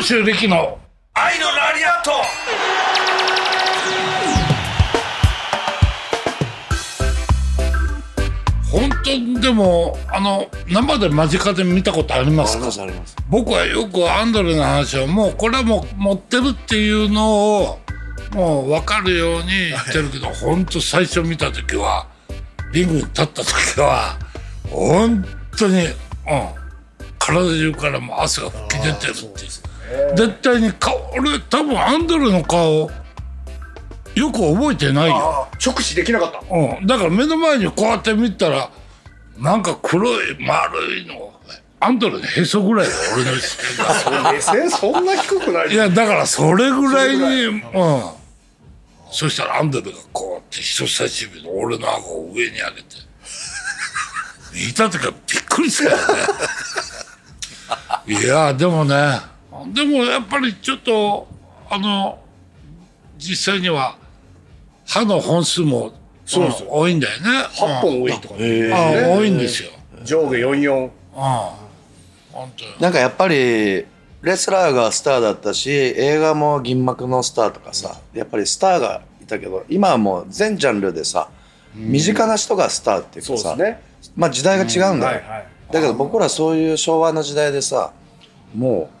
長州力の？愛のラリアット。本当にでもあの生で間近で見たことありますか？僕はよくアンドレの話をもうこれはもう持ってるっていうのをもう分かるように言ってるけど、本当最初見た時はリングに立った時は本当に、うん、体中からも汗が吹き出てるっていう絶対に顔俺多分アンドレの顔よく覚えてないよ、あ直視できなかった。うん、だから目の前にこうやって見たらなんか黒い丸いのアンドレのへそぐらいだ俺の目線そんな低くない。いやだからそれぐらいにうん。そしたらアンドレがこうやって人差し指の俺の顎を上に上げて。見た時はびっくりしたよね。いやでもねでもやっぱりちょっとあの実際には歯の本数もそうですん多いんだよね。8本多いとかね。うん。あ多いんですよ。上下44うん。本当になんかやっぱりレスラーがスターだったし映画も銀幕のスターとかさやっぱりスターがいたけど今はもう全ジャンルでさ身近な人がスターっていうそうかさ、ね。まあ時代が違うんだよ、はいはい。だけど僕らそういう昭和の時代でさもう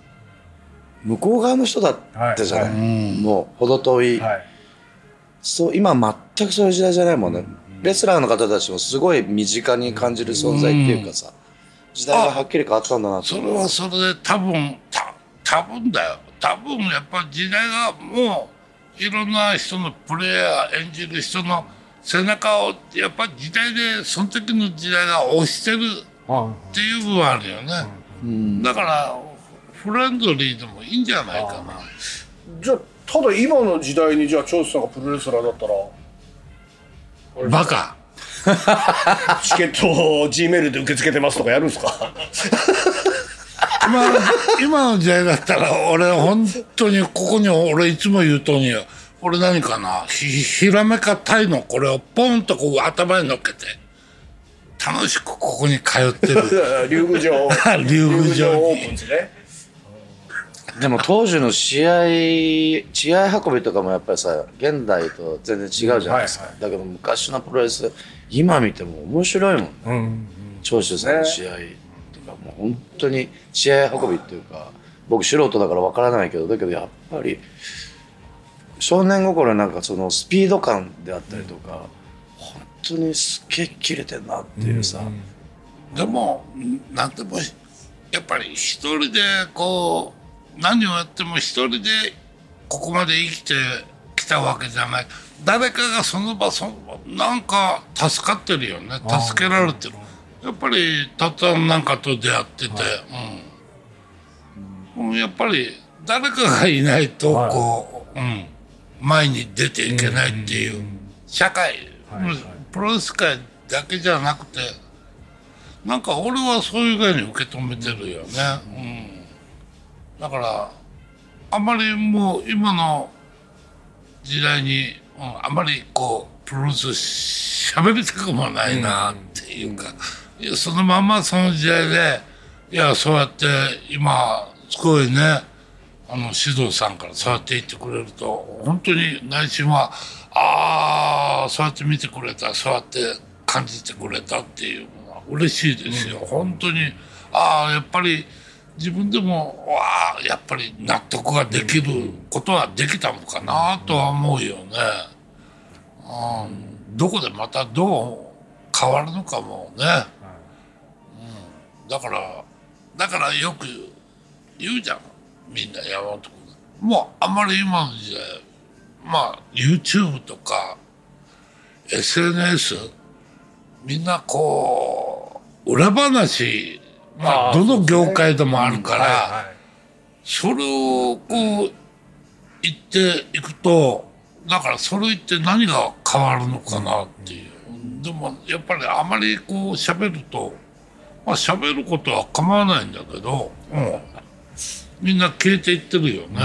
向こう側の人だったじゃない、はい。もう程遠い、はい。そう今全くそういう時代じゃないもんね、レスラーの方たちもすごい身近に感じる存在っていうかさ、時代がはっきり変わったんだなとそれはそれで多分た多分だよ。多分やっぱ時代がもういろんな人のプレイヤー演じる人の背中をやっぱ時代でその時の時代が押してるっていう部分あるよね、だからフレンドリーでもいいんじゃないかな。じゃあただ今の時代にじゃあ長州さんがプロレスラーだったら。バカ。チケットを G メールで受け付けてますとかやるんですか？今今の時代だったら俺本当にここに俺いつも言うとおり俺何かな？ひひらめかタイの。これをポンとこう頭に乗っけて。楽しくここに通ってる。竜宮城竜宮城オープンにですねでも当時の試合試合運びとかもやっぱりさ現代と全然違うじゃないですか、はいだけど昔のプロレス今見ても面白いもんね。うん長州さんの試合とかもう本当に試合運びっていうか僕素人だからわからないけどだけどやっぱり少年心になんかそのスピード感であったりとか、本当にすっげえ切れてんなっていうさ、でも何でもやっぱり一人でこう何をやっても一人でここまで生きてきたわけじゃない。誰かがその場その場なんか助かってるよね。助けられてる。やっぱりたったなんかと出会ってて、うん、やっぱり誰かがいないとこう、うん、前に出ていけないっていう。社会、プロレス界だけじゃなくてなんか俺はそういう具合に受け止めてるよね、うん、だからあんまりもう今の時代に、うん、あんまりこうプロレス喋りたくもないなっていうか、いやそのまんまその時代でいやそうやって今すごいねあの指導さんからそうやって言ってくれると本当に内心はああそうやって見てくれたそうやって感じてくれたっていうのは嬉しいですよ、本当にああやっぱり自分でもやっぱり納得ができることはできたのかなとは思うよね、うん、どこでまたどう変わるのかもね、うん、だからだからよく言うじゃん。みんな山本君。もうあんまり今の時代まあ YouTube とか SNS みんなこう裏話まあどの業界でもあるから、それをこう言っていくとだからそれ言って何が変わるのかなっていう、でもやっぱりあまりこう喋るとまあ喋ることは構わないんだけど、うん、みんな消えていってるよね。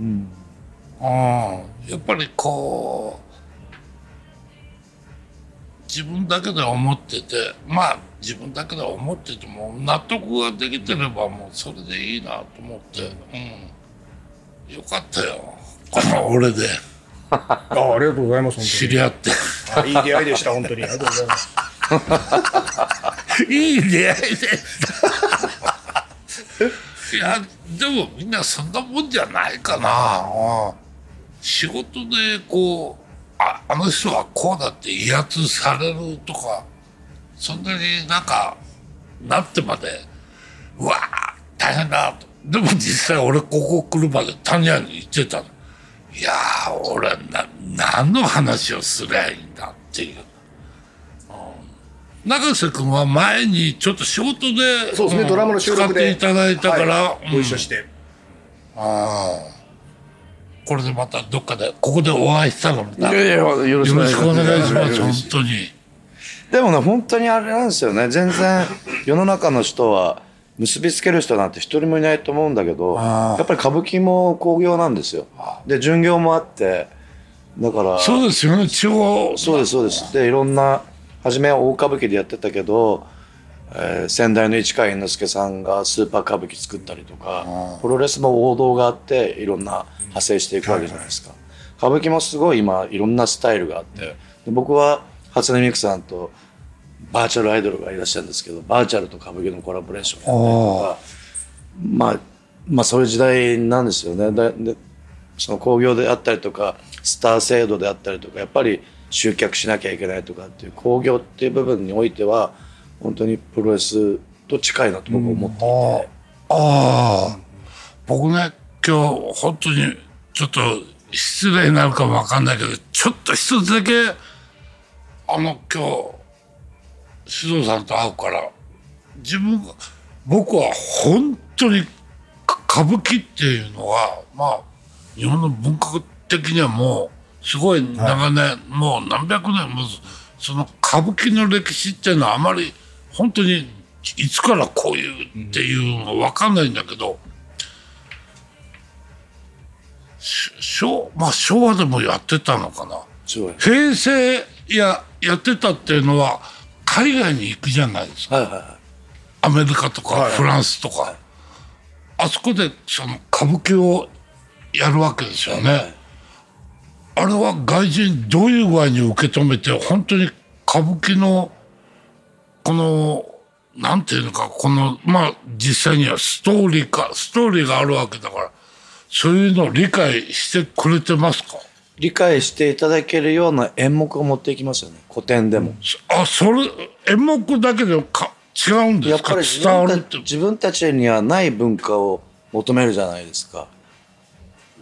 うん。やっぱりこう自分だけで思っててまあ自分だけで思ってても納得ができてればもうそれでいいなと思って、うん、よかったよ。この俺で。あありがとうございます知り合って。いい出会いでした本当に。ありがとうございます。いい出会いでした。いやでもみんなそんなもんじゃないかな、仕事でこうああの人はこうだって威圧されるとかそんなになんかなってまでうわー大変だと。でも実際俺ここ来るまで谷屋に行ってたの。いやー俺な何の話をすりゃいいんだっていう。永瀬君は前にちょっと仕事でそうですねんドラマの収録で使っていただいたから、はいご一緒して。ああこれでまたどっかでここでお会いしたらまたいやいやよろよしくお願いしますす本当に。でもね本当にあれなんですよね。全然世の中の人は結びつける人なんて一人もいないと思うんだけどやっぱり歌舞伎も興行なんですよ。で巡業もあってだからそうですよね。地方そうですそうです。でいろんな初めは大歌舞伎でやってたけど、えー先代の市川猿之助さんがスーパー歌舞伎作ったりとかプロレスも王道があっていろんな派生していくわけじゃないですか、歌舞伎もすごい今いろんなスタイルがあって。で僕は初音ミクさんとバーチャルアイドルがいらっしゃるんですけどバーチャルと歌舞伎のコラボレーションやったりとかまあまあそういう時代なんですよね。ででその興行であったりとかスター制度であったりとかやっぱり集客しなきゃいけないとかっていう興行っていう部分においては本当にプロレスと近いなと僕は思っていて、ああ僕ね今日本当にちょっと失礼になるかもわかんないけどちょっと一つだけあの今日須藤さんと会うから自分僕は本当に歌舞伎っていうのはまあ日本の文化的にはもうすごい長年、もう何百年もその歌舞伎の歴史っていうのはあまり本当にいつからこういうっていうの分かんないんだけど、昭まあ昭和でもやってたのかな。平成ややってたっていうのは海外に行くじゃないですか。はいはいはい。アメリカとかはいフランスとか、あそこでその歌舞伎をやるわけですよね、あれは外人どういう具合に受け止めて本当に歌舞伎のこのなんていうのかこのまあ実際にはストーリーかストーリーがあるわけだからそういうのを理解してくれてますか？理解していただけるような演目を持っていきますよね。古典でも、あそれ演目だけでか違うんですか？やっぱり自分た自分たちにはない文化を求めるじゃないですか、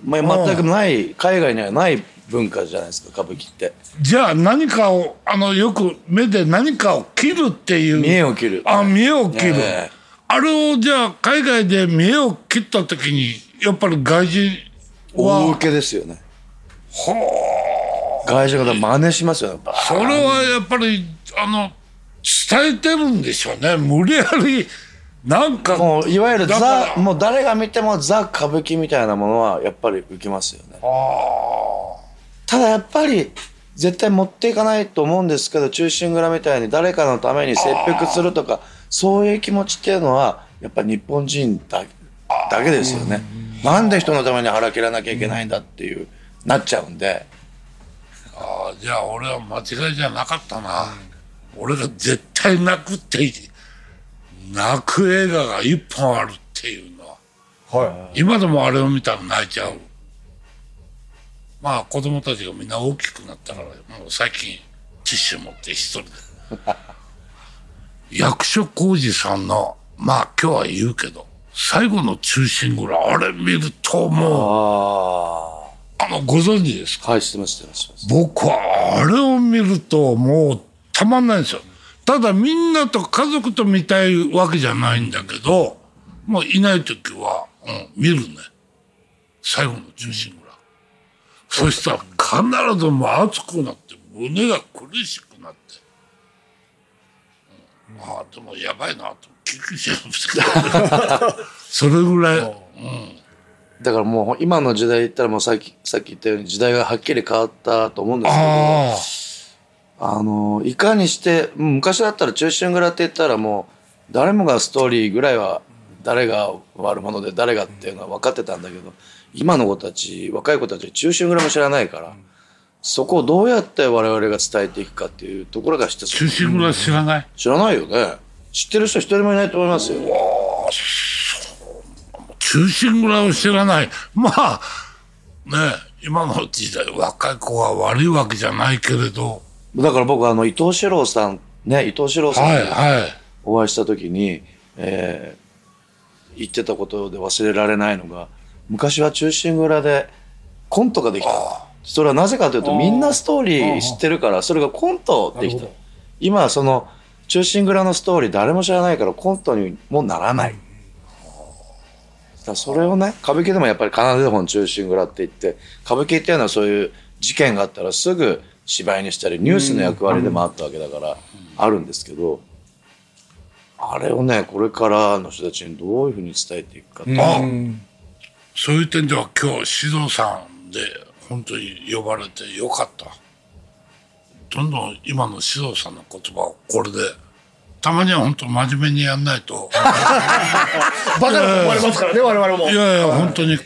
まあ、全くない海外にはない文化じゃないですか歌舞伎って。じゃあ何かをあのよく目で何かを切るっていう。見栄を切る。あ見栄を切る、ええ。あれをじゃあ海外で見栄を切った時にやっぱり外人は。大受けですよね。外人が真似しますよね。それはやっぱりあの伝えてるんでしょうね。無理やりなんかもういわゆるザもう誰が見てもザ歌舞伎みたいなものはやっぱり受けますよね。ただやっぱり絶対持っていかないと思うんですけど忠臣蔵みたいに誰かのために切腹するとかそういう気持ちっていうのはやっぱ日本人だだけですよねなんで人のために腹切らなきゃいけないんだっていうなっちゃうんで。あじゃあ俺は間違いじゃなかったな、俺が絶対泣くって泣く映画が一本あるっていうのは。は今でもあれを見たら泣いちゃう。まあ子供たちがみんな大きくなったからもう最近ティッシュ持って一人で。役所広司さんのまあ今日は言うけど最後の中心ぐらいあれ見るともうああのご存知ですか？あはいしてますしてますしてます。僕はあれを見るともうたまんないんですよ。ただみんなと家族と見たいわけじゃないんだけどもういない時は、うん、見るね。最後の中心ぐらい。そしたら必ずもう熱くなって胸が苦しくなって、うん、ああでもやばいなと それぐらい、だからもう今の時代言ったらもうさっきさっき言ったように時代がはっきり変わったと思うんですけどあのいかにしてうん昔だったら中心蔵って言ったらもう誰もがストーリーぐらいは誰が悪者で誰がっていうのは分かってたんだけど今の子たち若い子たちは中心蔵も知らないからそこをどうやって我々が伝えていくかっていうところが一つ中心蔵知らない？知らないよね知ってる人一人もいないと思いますよ。中心蔵を知らない。まあ、ね今の時代若い子は悪いわけじゃないけれど、だから僕あの伊藤四郎さんね伊藤四郎さんにはいはい。お会いした時に、えー言ってたことで忘れられないのが昔は中心蔵でコントができた。それはなぜかというとみんなストーリー知ってるからそれがコントできた。今はその中心蔵のストーリー誰も知らないからコントにもならない。だそれをね歌舞伎でもやっぱり奏で本中心蔵って言って歌舞伎っていうのはそういう事件があったらすぐ芝居にしたりニュースの役割でもあったわけだからあるんですけどあれをねこれからの人たちにどういうふうに伝えていくかってあ、そういう点では今日、指導さんで本当に呼ばれてよかった。どんどん今の指導さんの言葉をこれで、たまには本当真面目にやんないと。バカだと思われますからね我々も。いやいや、本当に。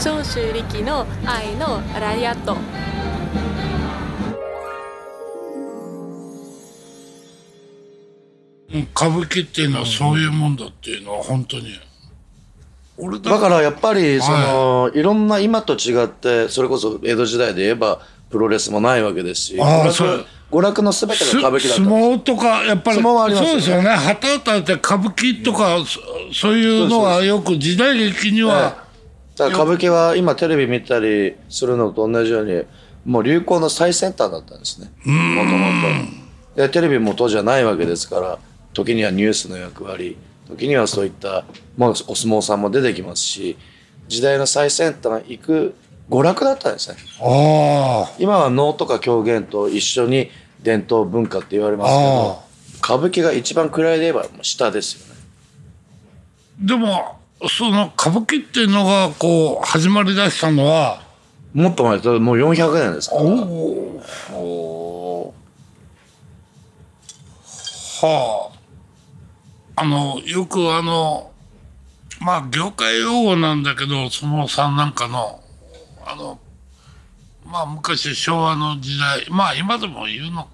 長州力の愛のラリアット。うん歌舞伎っていうのはそういうもんだっていうのは本当に。俺だだからやっぱりその、い、ろんな今と違ってそれこそ江戸時代で言えばプロレスもないわけですし娯楽ああそう。娯楽の全てすが歌舞伎だった相撲とかやっぱり相撲はありますよね。そうですよね。旗を立てて歌舞伎とか、そそういうのはよく時代劇には、歌舞伎は今テレビ見たりするのと同じようにもう流行の最先端だったんですね。もともとでテレビも当時はないわけですから時にはニュースの役割時にはそういったもうお相撲さんも出てきますし時代の最先端行く娯楽だったんですね。ああ。今は能とか狂言と一緒に伝統文化って言われますけど歌舞伎が一番位で言えばもう下ですよね。でもその歌舞伎っていうのがこう始まりだしたのはもっと前です。もう400年ですから。はあ。あのよくあのまあ業界用語なんだけど相撲さんなんかのあのまあ昔昭和の時代まあ今でも言うの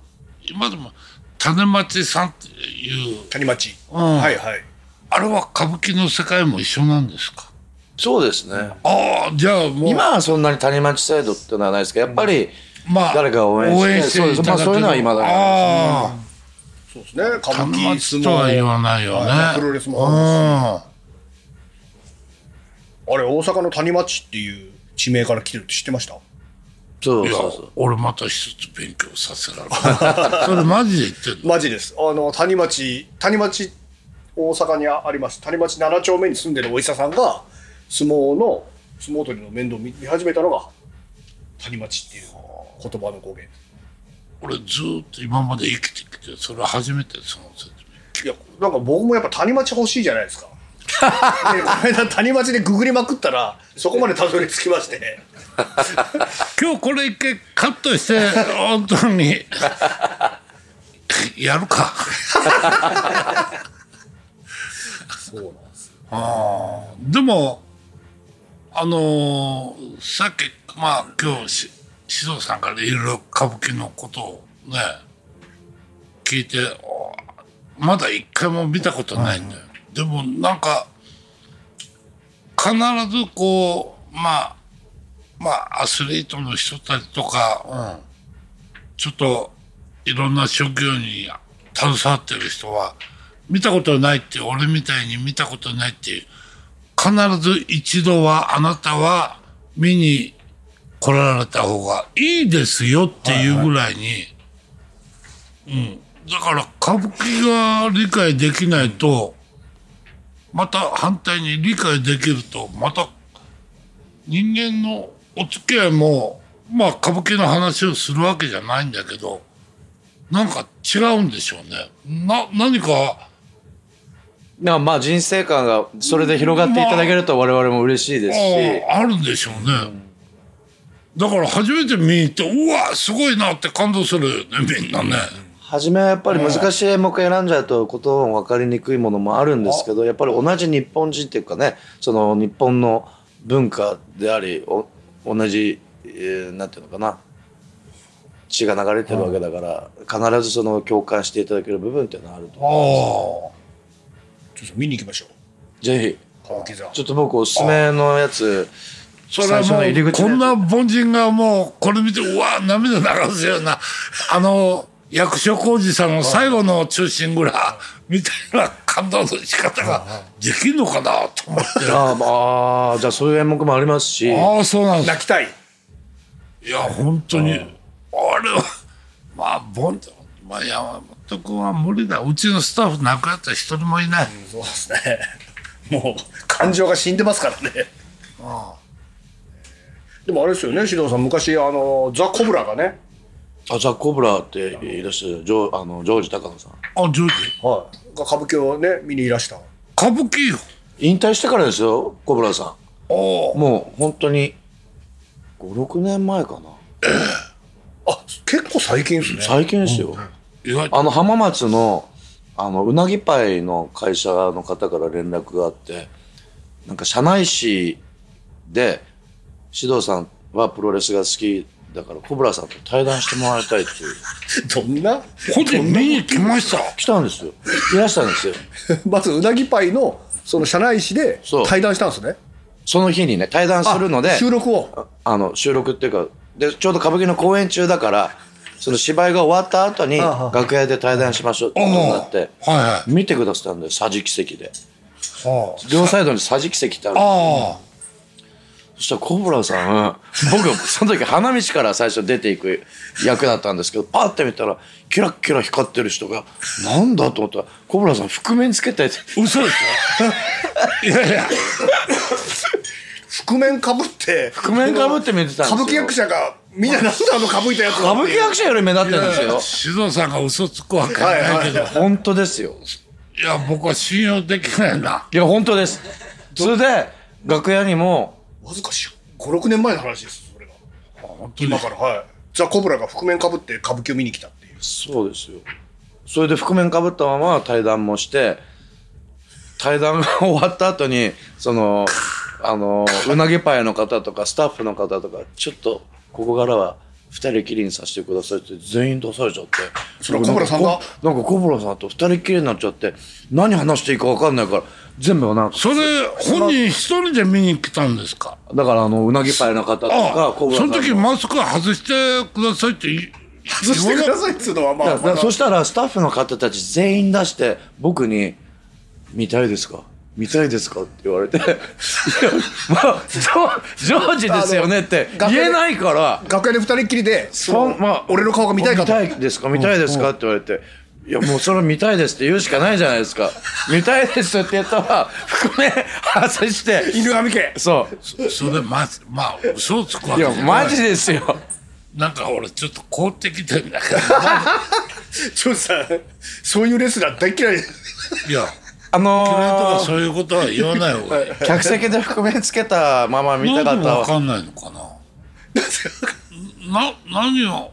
今でも種町さんっていう谷町、ん。はいはい。あれは歌舞伎の世界も一緒なんですか？そうですね。ああじゃあもう今はそんなに谷町制度っていうのはないですけどやっぱりまあ誰かを応援してそうです。まあそういうのは今だにああそうですね。歌舞玉伎相松とは言撲わないよね。はい。プロレスもうん。あれ大阪の谷町っていう地名から来てるって知ってました？そうそうそう。俺また一つ勉強させられる それマジで言ってんの？マジです。あの谷町谷町大阪にあります。谷町7丁目に住んでるお医者さんが相撲の相撲取りの面倒を見見始めたのが谷町っていう言葉の語源。俺ずーっと今まで生きてきてそれ初めてその説明いやなんか僕もやっぱ谷町欲しいじゃないですか。でこの間谷町でググりまくったらそこまでたどり着きまして。今日これ一回カットして本当に。やるか。そうなんですでもあのーさっきまあ今日し獅童さんからいろいろ歌舞伎のことをね聞いておまだ一回も見たことないんだよ、でもなんか必ずこうまあまあアスリートの人たちとか、ちょっといろんな職業に携わってる人は見たことないって俺みたいに見たことないっていう必ず一度はあなたは見に来られた方がいいですよっていうぐらいに、うん。だから歌舞伎が理解できないと、また反対に理解できると、また人間のお付き合いも、まあ歌舞伎の話をするわけじゃないんだけど、なんか違うんでしょうね。な、何か、まあまあ人生観がそれで広がっていただけると我々も嬉しいですし、あああるんでしょうね。だから初めて見に行ってうわすごいなって感動するよねみんなね。初めはやっぱり難しい演目選んじゃうとことも分かりにくいものもあるんですけどやっぱり同じ日本人っていうかねその日本の文化でありお同じ、えーなんていうのかな血が流れてるわけだから、必ずその共感していただける部分っていうのはあると思うちょっと見に行きましょう。ぜ歌舞伎座。ひちょっと僕おすすめのやつそれはもうこんな凡人がもうこれ見てうわ涙流すようなあの役所広司さんの最後の中心蔵みたいな感動の仕方ができるのかなと思って。あーまあじゃあそういう演目もありますし。ああそうなんです。泣きたい。いや本当にあれはまあ凡人まあ山本君は無理だ。うちのスタッフ亡くなった人一人もいない、そうですね。もう感情が死んでますからね。でもあれですよね獅童さん。昔あのザ・コブラがねあザ・コブラっていらっしゃるジョーあのジョージ高野さん。あジョージ。はい。が歌舞伎をね見にいらした歌舞伎よ。引退してからですよコブラさん。おー。もう本当に56年前かな。あ結構最近ですね。最近ですよ、意外と。あの浜松のあのうなぎパイの会社の方から連絡があってなんか社内誌で獅童さんはプロレスが好きだからコブラさんと対談してもらいたいっていう。どんな？個人見に来ました。来たんですよ。いらしたんですよ。まずうなぎパイのその社内誌で対談したんですね。その日にね対談するのであ収録を？あの収録っていうかでちょうど歌舞伎の公演中だからその芝居が終わった後に楽屋で対談しましょうってことになってはいはい。見てくださったんで桟敷席で。あ両サイドに桟敷席ってあるんですそしたらコブラさん僕その時花道から最初出ていく役だったんですけどパッて見たらキラッキラ光ってる人がなんだと思ったらコブラさん覆面つけて嘘でしょ？いやいや。覆面かぶって覆面かぶって見てたんですよ。歌舞伎役者がみんななんであのかぶいたやつ歌舞伎役者より目立ってるんですよ。静岡さんが嘘つくわけないけど、い本当ですよ。や僕は信用できないな。いや本当です。それで楽屋にもわずか56年前の話ですそれが。今からはい。ザ・コブラが覆面かぶって歌舞伎を見に来たっていう。そうですよ。それで覆面かぶったまま対談もして対談が終わった後にそのあのうなぎパイの方とかスタッフの方とかちょっとここからは二人きりにさせてくださいって全員出されちゃって。それはコブラさんが？なんかコブラさんと二人きりになっちゃって何話していいか分かんないから全部なんかそれ本人一人で見に来たんですか？だからあのうなぎパイの方とかあコブラさんその時マスク外してくださいって言い外してくださいっつうのはまあだからそしたらスタッフの方たち全員出して僕に「見たいですか？見たいですか?」って言われて「い やまあジョージですよね」って言えないから。楽屋で二人っきりでそんまあ俺の顔が見たいかと。見たいですか？見たいですか?」って言われて「いやもうそれ見たいです」って言うしかないじゃないですか「見たいです」って言ったら覆面外して。犬神家。そう。それまずまあ嘘をつくわいやけい。マジですよ。なんか俺ちょっと凍ってきてるんだけど。ちょっとさそういうレスラー大嫌い。いや。あのーかそういうことは言わない方がいい。客席で覆面つけたまま見たなんでわ方はかんないのかな。な何を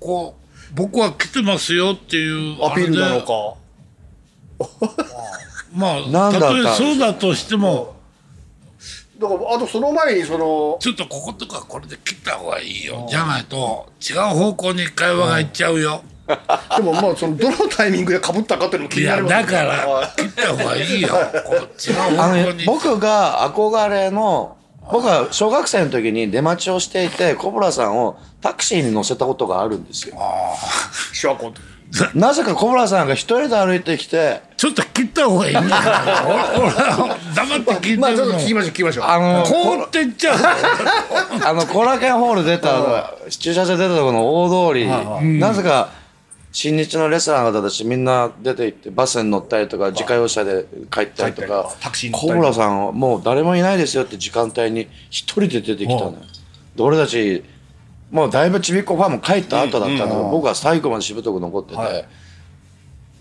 こう僕は来てますよっていうアピールなのか。まあなんだったたとえそうだとしても。だからあとその前にそのちょっとこことかこれで切った方がいいよ。じゃないと違う方向に会話がいっちゃうよ。でもまあそのどのタイミングで被ったかっていうのも気になりますだから切った方がいいよ。僕が憧れの僕は小学生の時に出待ちをしていて小倉さんをタクシーに乗せたことがあるんですよ。小学校なぜか小倉さんが一人で歩いてきてちょっと切った方がいいんじゃな。い 俺俺は黙って聞いてるまあちょっとの聞きましょう聞きましょう。あのこうって言っちゃう。あのコラケンホール出た駐車場出たところの大通りなぜか新日のレスラーの方たちみんな出て行ってバスに乗ったりとか自家用車で帰ったりとかタクシーに乗ったり小倉さんはもう誰もいないですよって時間帯に一人で出てきたのよ。で俺たちもうだいぶちびっこファンも帰った後だったんだけど僕は最後までしぶとく残ってて、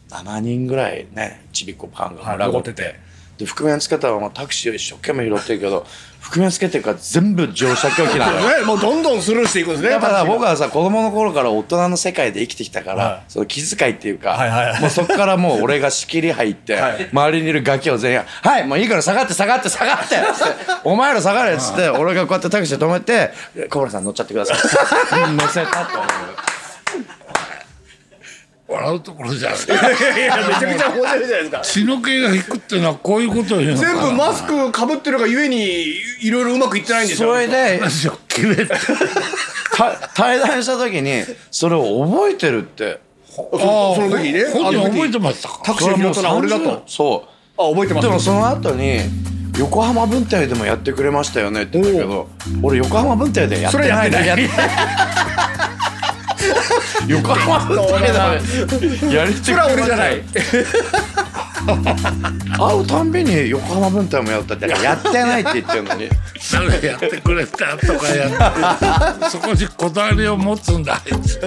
7人ぐらいねちびっこファンが残っててで覆面つけたままタクシーを一生懸命拾ってるけど覆面つけてるから全部乗車拒否なのよ。ねもうどんどんスルーしていくんですねやっぱだから僕ははさ子供の頃から大人の世界で生きてきたから、はい。その気遣いっていうか、はいはい。はいもうそこからもう俺が仕切り入って、はい。周りにいるガキを全員「はいもういいから下がって下がって下がって」っつって「お前ら下がれ」っつって俺がこうやってタクシー止めて「小村さん乗っちゃってください」う ん乗せたと思う笑うところじゃない。いやめちゃくちゃ面白いじゃないですか。血の気が引くっていうのはこういうことを言うのかな全部マスクかぶってるがゆえにいろいろうまくいってないんですよ。それで対談した時にそれを覚えてるって。そその時にね。本人覚えてましたか？タクシー拾ったのは俺だと。30そあ覚えてます。うでもその後に横浜文体でもやってくれましたよねって言ったけど俺横浜文体でやってないそれやってない 横浜文体でやりてそれは俺じゃない。会うたんびに横浜文体もやったって。やってないって言ってるのに。それやってくれたとかやって。そこにこだわりを持つんだあいつ